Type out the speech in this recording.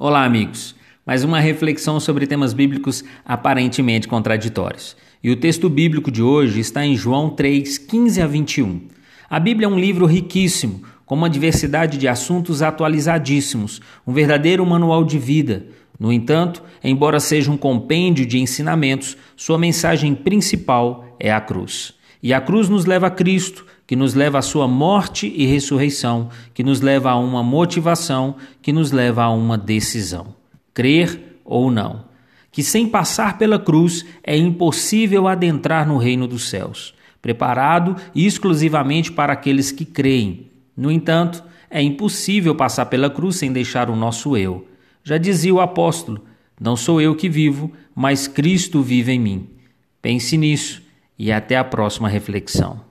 Olá, amigos. Mais uma reflexão sobre temas bíblicos aparentemente contraditórios. E o texto bíblico de hoje está em João 3, 15 a 21. A Bíblia é um livro riquíssimo, com uma diversidade de assuntos atualizadíssimos, um verdadeiro manual de vida. No entanto, embora seja um compêndio de ensinamentos, sua mensagem principal é a cruz. E a cruz nos leva a Cristo, que nos leva à sua morte e ressurreição, que nos leva a uma motivação, que nos leva a uma decisão: crer ou não. Que sem passar pela cruz é impossível adentrar no reino dos céus, preparado exclusivamente para aqueles que creem. No entanto, é impossível passar pela cruz sem deixar o nosso eu. Já dizia o apóstolo: Não sou eu que vivo, mas Cristo vive em mim. Pense nisso e até a próxima reflexão.